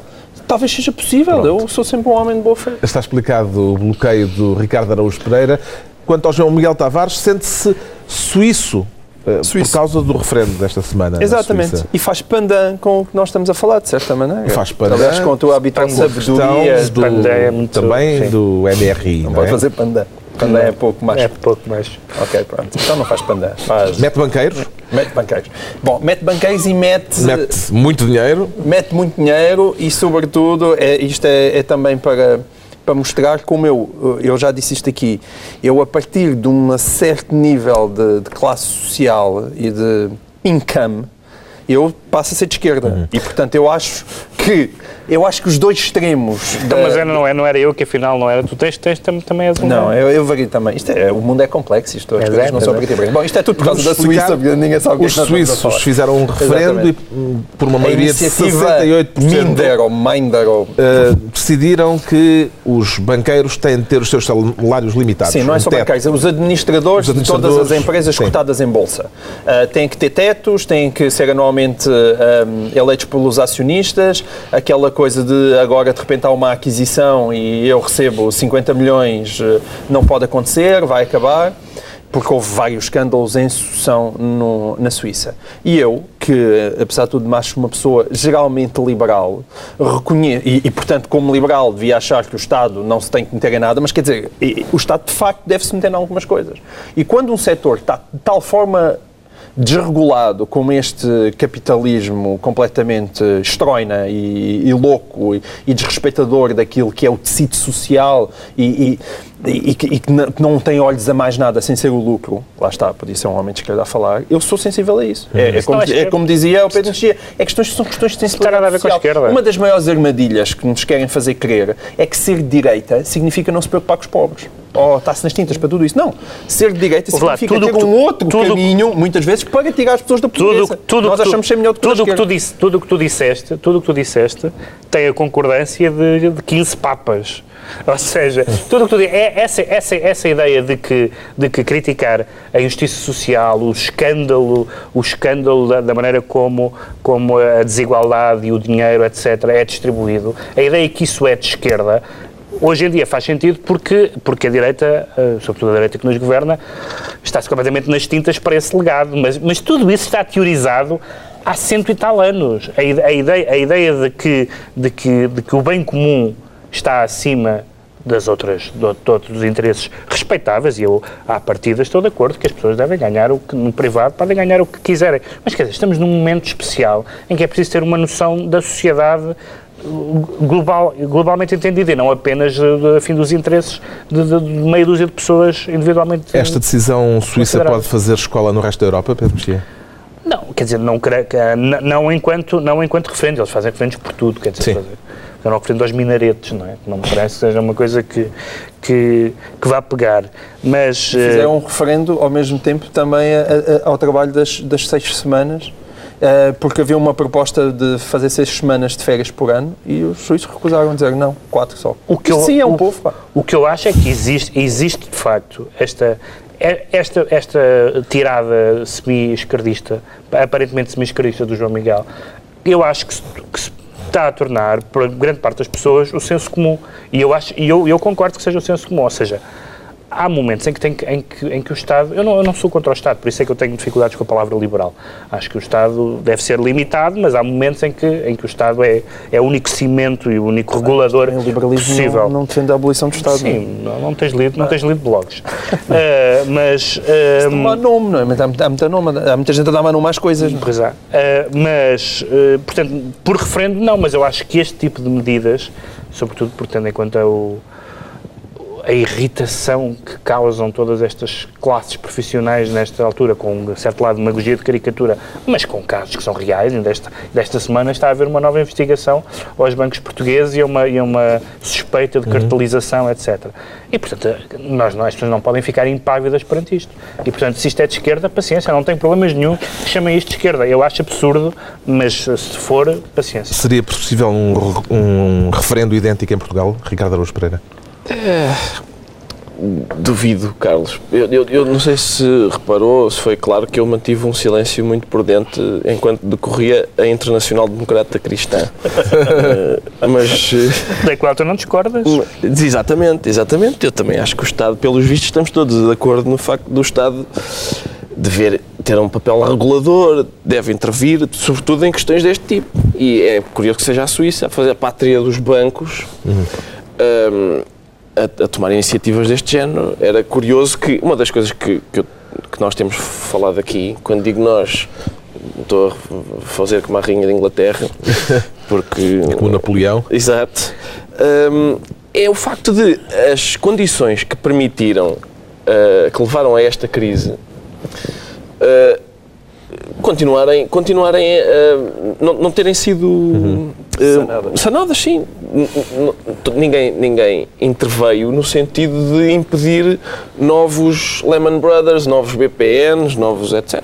Talvez seja possível, eu sou sempre um homem de boa fé. Está explicado o bloqueio do Ricardo Araújo Pereira. Quanto ao João Miguel Tavares, sente-se suíço, eh, Suíço. por causa do referendo desta semana. na Exatamente. E faz pandan com o que nós estamos a falar, de certa maneira. Faz pandan Aliás, com a tua habitual sabedoria. do, pandan é muito- também sim. do MRI. Não não pode é? fazer pandan. Pandan é pouco mais. É pouco mais. Ok, pronto. Então não faz pandan. Faz... Mete banqueiros, Mete banqueiros. Bom, mete banqueiros e mete, mete muito dinheiro. mete muito dinheiro e, sobretudo, é, isto é, é também para, para mostrar como eu, eu já disse isto aqui, eu a partir de um certo nível de, de classe social e de income, eu passo a ser de esquerda. E, portanto, eu acho que eu acho que os dois extremos. Então, da- mas era, não, é, não era eu que afinal não era. Tu tens, tens tam- também és um. Não, eu, eu vario também. Isto é, o mundo é complexo, isto, as é, não são é. e branco. Bom, isto é tudo por causa da Suíça, ninguém sabe o que é Os suíços fizeram um referendo e, Exatamente. hum, por uma maioria de iniciativa 68%, Minder ou Minder ou... uh, decidiram que os banqueiros têm de ter os seus salários limitados. Sim, não é Um só teto. bancários, os administradores, Os de todas as administradores, empresas sim. cotadas em bolsa. Ah, têm que ter tetos, têm que ser anualmente ah, eleitos pelos acionistas, aquela coisa de agora de repente há uma aquisição e eu recebo 50 milhões, ah, não pode acontecer, vai acabar. Porque houve vários escândalos em sucessão no- na Suíça. E eu, que apesar de tudo acho uma pessoa geralmente liberal, reconheço, e, e, portanto como liberal devia achar que o Estado não se tem que meter em nada, mas quer dizer, o Estado de facto deve-se meter em algumas coisas. E quando um setor está de tal forma desregulado como este capitalismo completamente estroina e, e louco e, e desrespeitador daquilo que é o tecido social e, e- que, que não tem olhos a mais nada sem ser o lucro, lá está, podia ser um homem de esquerda a falar, eu sou sensível a isso. É, é como, não é como dizia o Pedro Mexia, é questões, são questões de sensibilidade a ver com a esquerda. Uma das maiores armadilhas que nos querem fazer crer é que ser de direita significa não se preocupar com os pobres. Ou está-se nas tintas para tudo isso. Não. Ser de direita Ouve lá, significa tudo ter que tu- um outro tudo- caminho, muitas vezes, para tirar as pessoas da pobreza. tudo, tudo Nós achamos ser melhor do que tudo que tu disse, tudo o que tu disseste, tudo o que tu disseste tem a concordância de, de 15 papas. Ou seja, tudo o que tu é essa, essa, essa ideia de que, de que criticar a injustiça social, o escândalo, o escândalo da, da maneira como, como a desigualdade e o dinheiro, etc., é distribuído, a ideia que isso é de esquerda, Hoje em dia faz sentido porque, porque a direita, eh, sobretudo a direita que nos governa, está-se completamente nas tintas para esse legado. Mas, mas tudo isso está teorizado há cento e tal anos. A, a ideia, a ideia de, que, de, que, de que o bem comum está acima das outras, de interesses respeitáveis, e eu, à partida, estou de acordo que as pessoas devem ganhar o que, no privado, podem ganhar o que quiserem. Mas, quer dizer, estamos num momento especial em que é preciso ter uma noção da sociedade global, globalmente entendida e não apenas eh, a fim dos interesses de, de- de meia dúzia de pessoas individualmente. Esta decisão suíça pode fazer escola no resto da Europa, Pedro Mexia? Não, quer dizer, não, eh, não, enquanto, não enquanto referendo, eles fazem referendos por tudo, quer dizer, Sim. fazer, um referendo aos minaretes, não é? Não me parece que seja uma coisa que, que, que vá pegar. Mas. eh, Fizeram um referendo ao mesmo tempo também a- a- ao trabalho das, das seis semanas, eh, porque havia uma proposta de fazer seis semanas de férias por ano e os suíços recusaram dizer não, quatro só. O que eu- sim é um o- povo, pá. O que eu acho é que existe, existe de facto esta, é- esta, esta tirada semi-esquerdista, aparentemente semi-esquerdista do João Miguel, eu acho que que se está a tornar, para grande parte das pessoas, o senso comum. E eu, acho, eu, eu concordo que seja o senso comum, ou seja, há momentos em que, tem que, em, que, em que o Estado. Eu não, eu não sou contra o Estado, por isso é que eu tenho dificuldades com a palavra liberal. Acho que o Estado deve ser limitado, mas há momentos em que, em que o Estado é, é o único cimento e o único regulador O liberalismo possível. não, não defende a abolição do Estado. não é? Sim, não, não tens lido, não tens lido blogs. Eh, mas. eh, Não há nome, não é? Mas há, muita- há muita nome, há muita gente a dar nome às coisas. Pois há. Eh, mas, eh, portanto, por referendo, não, mas eu acho que este tipo de medidas, sobretudo por tendo em conta o, a irritação que causam todas estas classes profissionais nesta altura, com um certo lado de demagogia de caricatura, mas com casos que são reais. Ainda Desta, desta semana está a haver uma nova investigação aos bancos portugueses e uma, e uma suspeita de cartelização, etc. E, portanto, nós, nós, as pessoas não podem ficar impávidas perante isto. E, portanto, se isto é de esquerda, paciência, não tem problemas nenhum que chamem isto de esquerda. Eu acho absurdo, mas se for, paciência. Seria possível um, um referendo idêntico em Portugal, Ricardo Araújo Pereira? Duvido, Carlos. Eu, eu- eu não sei se reparou, se foi claro que eu mantive um silêncio muito prudente enquanto decorria a Internacional Democrata Cristã. Eh, mas. eh, Da qual tu não discordas? Exatamente, exatamente. Eu também acho que o Estado, pelos vistos, estamos todos de acordo no facto do Estado dever ter um papel regulador, deve intervir, sobretudo em questões deste tipo. E é curioso que seja a Suíça a fazer a pátria dos bancos. hum, a, a tomar iniciativas deste género. Era curioso que uma das coisas que, que, eu- que nós temos falado aqui, quando digo nós, estou a fazer como a Rainha de Inglaterra, porque Com o Napoleão? Exato. Hum, é o facto de as condições que permitiram, uh, que levaram a esta crise, uh, continuarem, continuarem a não, não terem sido eh, Sanadas. sanadas, sim. Ninguém, ninguém interveio no sentido de impedir novos Lehman Brothers, novos BPNs, novos etc.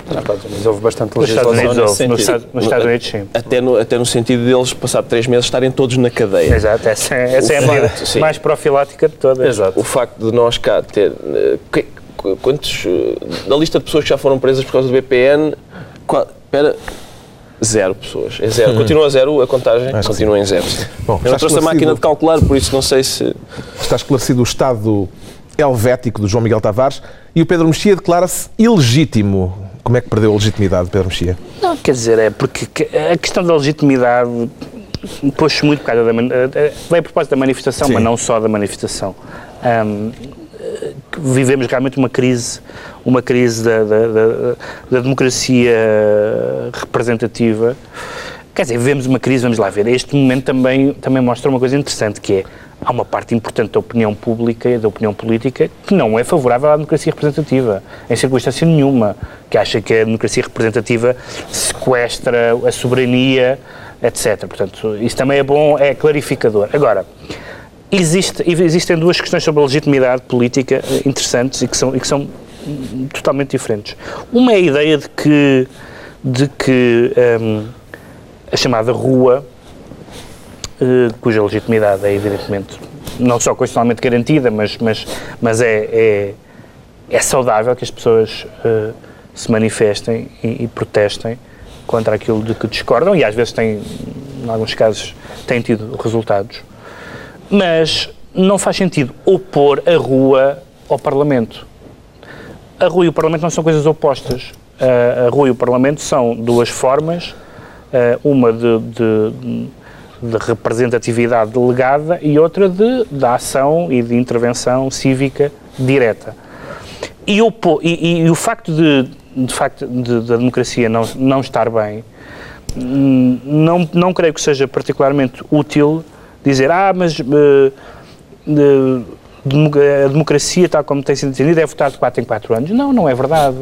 Mas houve bastante Nos Estados legislação Unidos, nesse houve. Nos. Estados, Unidos, sim. Até no, até no sentido deles, passar três meses, estarem todos na cadeia. Exato, essa, é- essa é a medida mais profilática de todas. Exato. O facto de nós cá ter. eh, que- Quantos. eh, Da lista de pessoas que já foram presas por causa do BPN. Qual, espera. Zero pessoas. É zero. Continua zero a contagem? Acho que Continua em zero. Bom, Eu não trouxe a máquina de calcular, por isso não sei se. Está esclarecido o estado helvético do João Miguel Tavares e o Pedro Mexia declara-se ilegítimo. Como é que perdeu a legitimidade, Pedro Mexia? Não, quer dizer, é porque que- a questão da legitimidade pôs-se muito por causa da. eh, eh, Vem a propósito da manifestação, Sim. mas não só da manifestação. Que vivemos realmente uma crise, uma crise da, da, da- da democracia representativa. Quer dizer, vivemos uma crise, vamos lá ver. Este momento também, também mostra uma coisa interessante, que é há uma parte importante da opinião pública e da opinião política que não é favorável à democracia representativa, em circunstância nenhuma, que acha que a democracia representativa sequestra a soberania, etc. Portanto, isso também é bom, é clarificador. Agora, existe, existem duas questões sobre a legitimidade política eh, interessantes e que são, e que são hum, totalmente diferentes. Uma é a ideia de que, de que hum, a chamada rua, eh, cuja legitimidade é evidentemente não só constitucionalmente garantida, mas, mas, mas é, é, é saudável que as pessoas eh, se manifestem e, e protestem contra aquilo de que discordam e às vezes têm, em alguns casos, têm tido resultados. Mas não faz sentido opor a rua ao Parlamento. A rua e o Parlamento não são coisas opostas. A- rua e o Parlamento são duas formas, uma de, de- de representatividade delegada e outra de, de ação e de intervenção cívica direta. E, opo- e- e- o facto de, de facto da democracia não, não estar bem, hum, não, não creio que seja particularmente útil dizer, ah, mas demo- a democracia, tal como tem sido entendida, é votar de 4 em 4 anos. Não, não é verdade.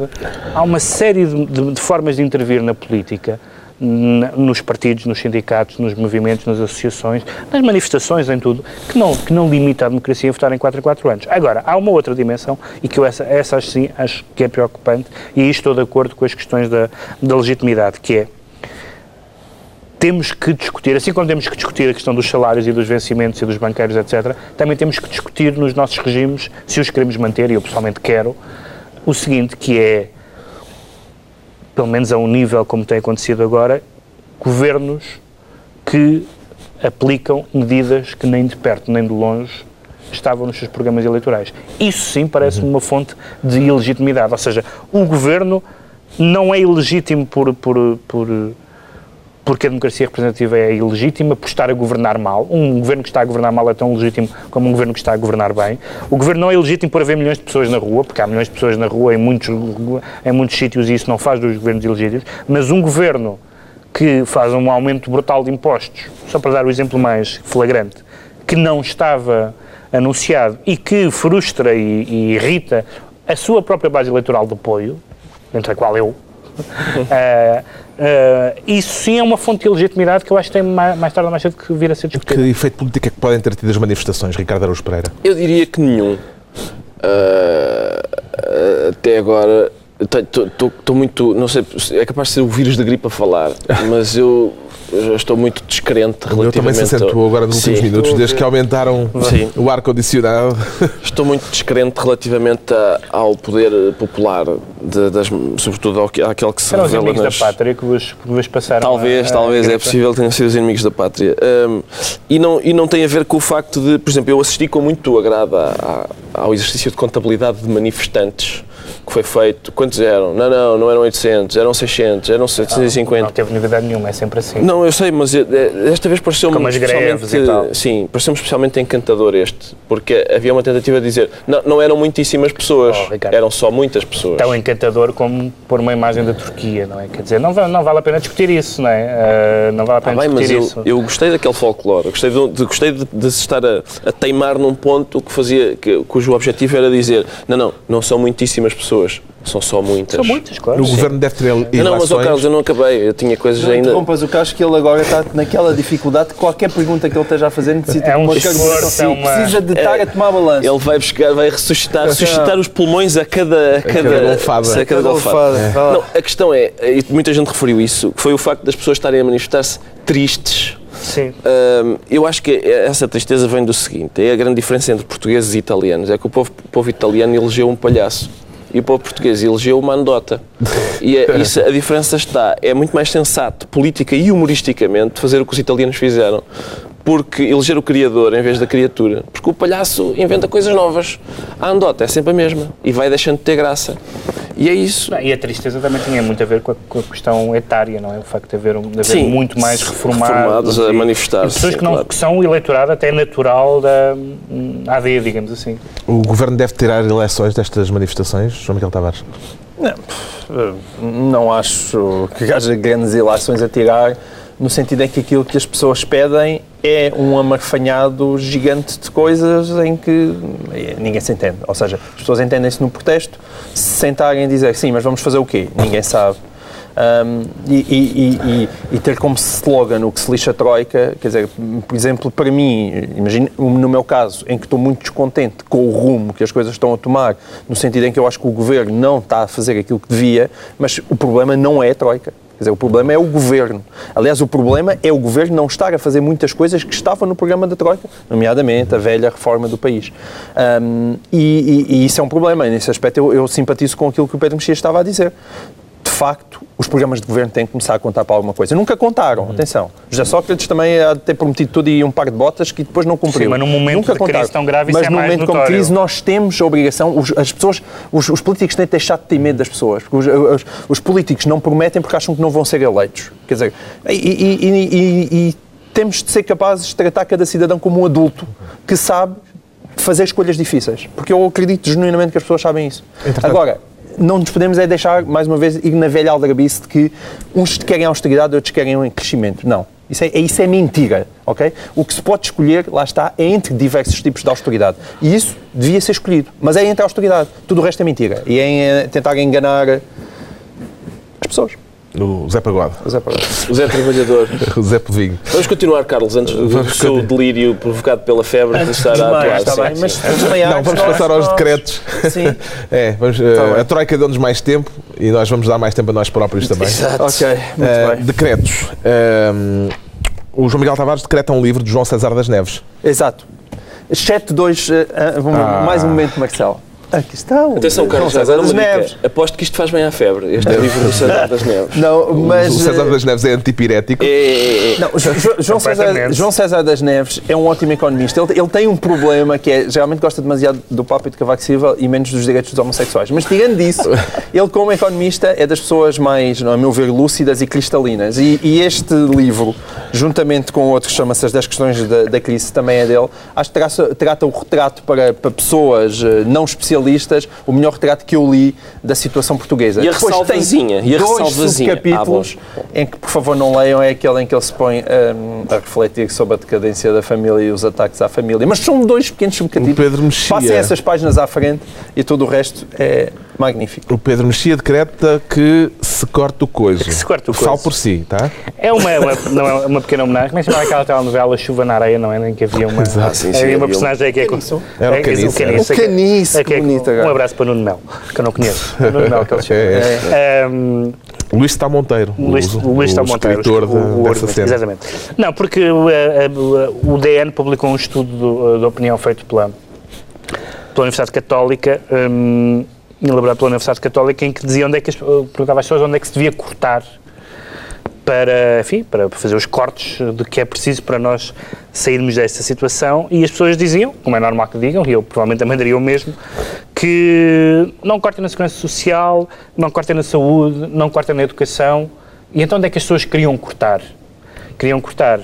Há uma série de, de- de formas de intervir na política, nos partidos, nos sindicatos, nos movimentos, nas associações, nas manifestações, em tudo, que não, que não limita a democracia a votar em 4 em 4 anos. Agora, há uma outra dimensão, e que eu essa, essa sim, acho que é preocupante, e estou de acordo com as questões da, da legitimidade, que é temos que discutir, assim como temos que discutir a questão dos salários e dos vencimentos e dos banqueiros, etc., também temos que discutir nos nossos regimes, se os queremos manter, e eu pessoalmente quero, o seguinte, que é, pelo menos a um nível como tem acontecido agora, governos que aplicam medidas que nem de perto nem de longe estavam nos seus programas eleitorais. Isso sim parece-me uma fonte de ilegitimidade, ou seja, o governo não é ilegítimo por, por, por porque a democracia representativa é ilegítima por estar a governar mal. Um governo que está a governar mal é tão legítimo como um governo que está a governar bem. O governo não é ilegítimo por haver milhões de pessoas na rua, porque há milhões de pessoas na rua em muitos, em muitos sítios e isso não faz dos governos ilegítimos, mas um governo que faz um aumento brutal de impostos, só para dar o exemplo mais flagrante, que não estava anunciado e que frustra e, e irrita a sua própria base eleitoral de apoio, entre a qual eu, ah, ah, isso sim é uma fonte de legitimidade que eu acho que tem mais, mais tarde ou mais cedo que vir a ser Que discutida. efeito político é que podem ter tido as manifestações, Ricardo Araújo Pereira? Eu diria que nenhum. Ah, até agora. Estou muito. Não sei, é capaz de ser o vírus da gripe a falar, mas eu estou muito descrente O meu também relativamente. se acentuou agora nos últimos Sim. minutos, desde que aumentaram Sim. o ar-condicionado. Estou muito descrente relativamente a- ao poder popular, de- das, sobretudo ao, àquele que se Eram os revela inimigos nas... da pátria que vos, que vos passaram. Talvez, a- a talvez, é gripe. possível que tenham sido os inimigos da pátria. Hum, e, não, e não tem a ver com o facto de, por exemplo, eu assisti com muito agrado à- à- ao exercício de contabilidade de manifestantes que foi feito. Quantos eram? Não, não, não eram 800, eram 600, eram Não 750. teve novidade nenhuma, é sempre assim. Não, eu sei, mas eh, desta vez pareceu-me especialmente, sim, pareceu-me especialmente encantador este, porque havia uma tentativa de dizer, não, não eram muitíssimas pessoas, Oh, Ricardo. eram só muitas pessoas. Tão encantador como pôr uma imagem da Turquia, não é? Quer dizer, não, não vale a pena discutir isso, não é? Ah, não vale a Ah, pena bem, mas discutir eu, isso. eu gostei daquele folclore, gostei de, de- gostei de, de se estar a, a teimar num ponto que fazia, que, cujo objetivo era dizer, não, não, não são muitíssimas pessoas. São só muitas. São muitas, claro. O governo deve ter Não, não, mas, ilações. Carlos, eu não acabei. Eu tinha coisas Não ainda. interrompas o Carlos que ele agora está naquela dificuldade que qualquer pergunta que ele esteja a fazer necessita É um de uma esforço, é uma- Precisa de estar a tomar balanço. Ele vai buscar, vai ressuscitar, ressuscitar os pulmões a cada, a cada, golfada. a cada golfada. lá. Não, a questão é, e muita gente referiu isso, que foi o facto das pessoas estarem a manifestar-se tristes. Sim. Eu acho que essa tristeza vem do seguinte: é a grande diferença entre portugueses e italianos. É que o povo, o povo italiano elegeu um palhaço e o povo português elegeu uma anedota. E é, isso, a diferença está: é muito mais sensato, política e humoristicamente, fazer o que os italianos fizeram. Porque eleger o criador em vez da criatura. Porque o palhaço inventa coisas novas. A anedota é sempre a mesma e vai deixando de ter graça. E é isso. Não, E a tristeza também tinha muito a ver com a, com a questão etária, não é? O facto de haver, um- de haver Sim, muito mais reformados. reformados a manifestar-se, pessoas sim, que, não, claro. que são eleitorado até natural da hum, AD, digamos assim. O governo deve tirar eleições destas manifestações, João Miguel Tavares? Não acho que haja grandes ilações a tirar, no sentido em que aquilo que as pessoas pedem é um amarfanhado gigante de coisas em que ninguém se entende. Ou seja, as pessoas entendem-se no protesto, se sentarem e dizer sim, mas vamos fazer o quê? Ninguém sabe. Um, e, e- e- e- e ter como slogan o que se lixa a Troika, quer dizer, por exemplo, para mim, imagino no meu caso, em que estou muito descontente com o rumo que as coisas estão a tomar, no sentido em que eu acho que o governo não está a fazer aquilo que devia, mas o problema não é a Troika. Quer dizer, o problema é o governo. Aliás, o problema é o governo não estar a fazer muitas coisas que estavam no programa da Troika, nomeadamente a velha reforma do país. Um, e, e- e isso é um problema. Nesse aspecto, eu, eu simpatizo com aquilo que o Pedro Mexia estava a dizer de facto, os programas de governo têm que começar a contar para alguma coisa. Nunca contaram, atenção. José Sócrates também há de ter prometido tudo e um par de botas que depois não cumpriu. Sim, mas num momento Nunca de crise contaram. tão grave isso Mas é num momento como notório. crise nós temos a obrigação, os, as pessoas, os, os políticos têm de deixar de ter medo das pessoas. Porque os, os- os políticos não prometem porque acham que não vão ser eleitos. Quer dizer, e, e- e- e- e temos de ser capazes de tratar cada cidadão como um adulto que sabe fazer escolhas difíceis. Porque eu acredito genuinamente que as pessoas sabem isso. Agora, não nos podemos é deixar, mais uma vez, ir na velha aldrabice de que uns querem austeridade outros querem um crescimento. Não. Isso é, isso é mentira, ok? O que se pode escolher, lá está, é entre diversos tipos de austeridade. E isso devia ser escolhido. Mas é entre a austeridade. Tudo o resto é mentira. E é eh, tentar enganar as pessoas. O Zé Pagode, Mas é para- O Zé Trabalhador. o Zé Povinho. Vamos continuar, Carlos, antes do, Vamos seu delírio provocado pela febre de estar a atuar. está sim, bem, sim. mas Não, vamos nós- passar aos nós- decretos. Sim. É, vamos, eh, Tá a Troika deu-nos mais tempo e nós vamos dar mais tempo a nós próprios também. Ok, muito Eh, bem. decretos. Ehm, o João Miguel Tavares decreta um livro de João César das Neves. Exato. 7-2, eh, eh, Ah. mais um momento, Marcelo. Aqui está. o- Atenção, Carlos, César uma das dica. Neves. Aposto que isto faz bem à febre, este livro do César das Neves. Não, mas. o César eh, das Neves é antipirético. É, é, é. Não, Jo- Jo- João, César. João César das Neves é um ótimo economista. Ele, ele tem um problema que é, geralmente gosta demasiado do Papa e de Cavaco Silva e menos dos direitos dos homossexuais. Mas tirando disso, ele como economista é das pessoas mais, não, é, a meu ver, lúcidas e cristalinas. E, e este livro, juntamente com outros, chama-se As 10 Questões da, da Crise, também é dele, acho que trata, trata o retrato para, para pessoas eh, não especialistas, o melhor retrato que eu li da situação portuguesa. E a Depois tem ressalvazinha? E a dois ressalvazinha? subcapítulos em que, por favor, não leiam, é aquele em que ele se põe hum, a refletir sobre a decadência da família e os ataques à família. Mas são dois pequenos O subcapítulos. Pedro Mexia. Passem essas páginas à frente e todo o resto é magnífico. O Pedro Mexia decreta que se corta o coiso. Que se corta o coiso. Fale por si, tá? É uma, uma, não, é uma pequena homenagem. Como é que se chama aquela telenovela Chuva na Areia, não é? Em que havia uma, Ah, sim, sim, havia uma um- personagem que é. Caniço. Era o é- é- Caniço, era. O Caniço, é que é- bonito Um abraço para Nuno Melo, que eu não conheço. Nuno Melo, que ele chama. É, Ahm, Luís Está Monteiro. Luís, o, Luís o está Monteiro, escritor o- da- o dessa cena. Exatamente. Não, porque uh, uh, o DN publicou um estudo do- de opinião feito pela, pela Universidade Católica, um, elaborado pela Universidade Católica, em que dizia onde é que as, uh, perguntava às pessoas onde é que se devia cortar para, enfim, para fazer os cortes de que é preciso para nós sairmos desta situação e as pessoas diziam, como é normal que digam, e eu provavelmente também daria o mesmo, que não cortem na segurança social, não cortem na saúde, não cortem na educação. E então onde é que as pessoas queriam cortar? Queriam cortar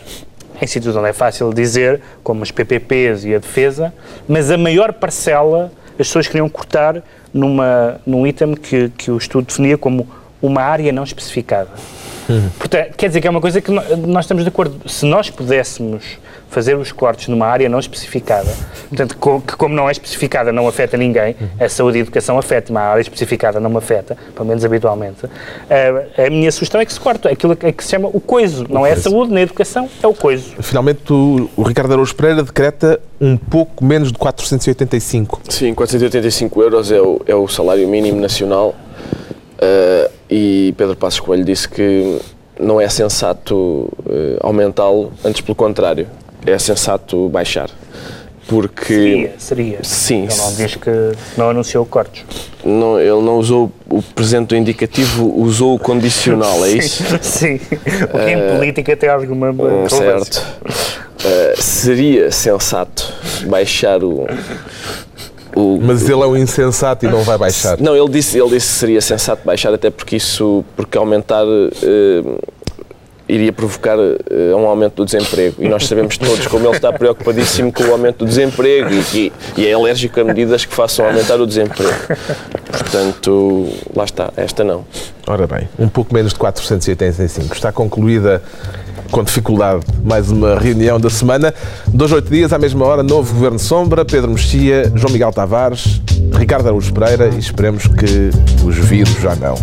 em sítios onde é fácil dizer, como as PPPs e a defesa, mas a maior parcela as pessoas queriam cortar numa, num item que, que o estudo definia como uma área não especificada. Portanto, quer dizer que é uma coisa que nós estamos de acordo. Se nós pudéssemos fazer os cortes numa área não especificada, portanto, co- que como não é especificada não afeta ninguém, a saúde e a educação afeta, mas a área especificada não me afeta, pelo menos habitualmente, a, a minha sugestão é que se corte. Aquilo que que se chama o coiso. Não é a saúde nem a educação, é o coiso. Finalmente, o, o Ricardo Araújo Pereira decreta um pouco menos de 485. Sim, 485 euros é o, é o salário mínimo nacional. Eh, e Pedro Passos Coelho disse que não é sensato eh, aumentá-lo, antes pelo contrário, é sensato baixar. Porque Seria, seria. Sim, Ele não diz que não anunciou cortes. não, ele não usou o presente do indicativo, usou o condicional, é isso? Sim. O que em política tem alguma relevância. certo. Eh, seria sensato baixar o, o, Mas ele é um insensato e não vai baixar. Não, ele disse, ele disse que seria sensato baixar, até porque isso, porque aumentar eh, iria provocar eh, um aumento do desemprego. E nós sabemos todos como ele está preocupadíssimo com o aumento do desemprego e, e- e é alérgico a medidas que façam aumentar o desemprego. Portanto, lá está, esta não. Ora bem, um pouco menos de 485. Está concluída com dificuldade mais uma reunião da semana. Dois, oito dias, à mesma hora, novo Governo Sombra, Pedro Mexia, João Miguel Tavares, Ricardo Araújo Pereira e esperemos que os vírus já não.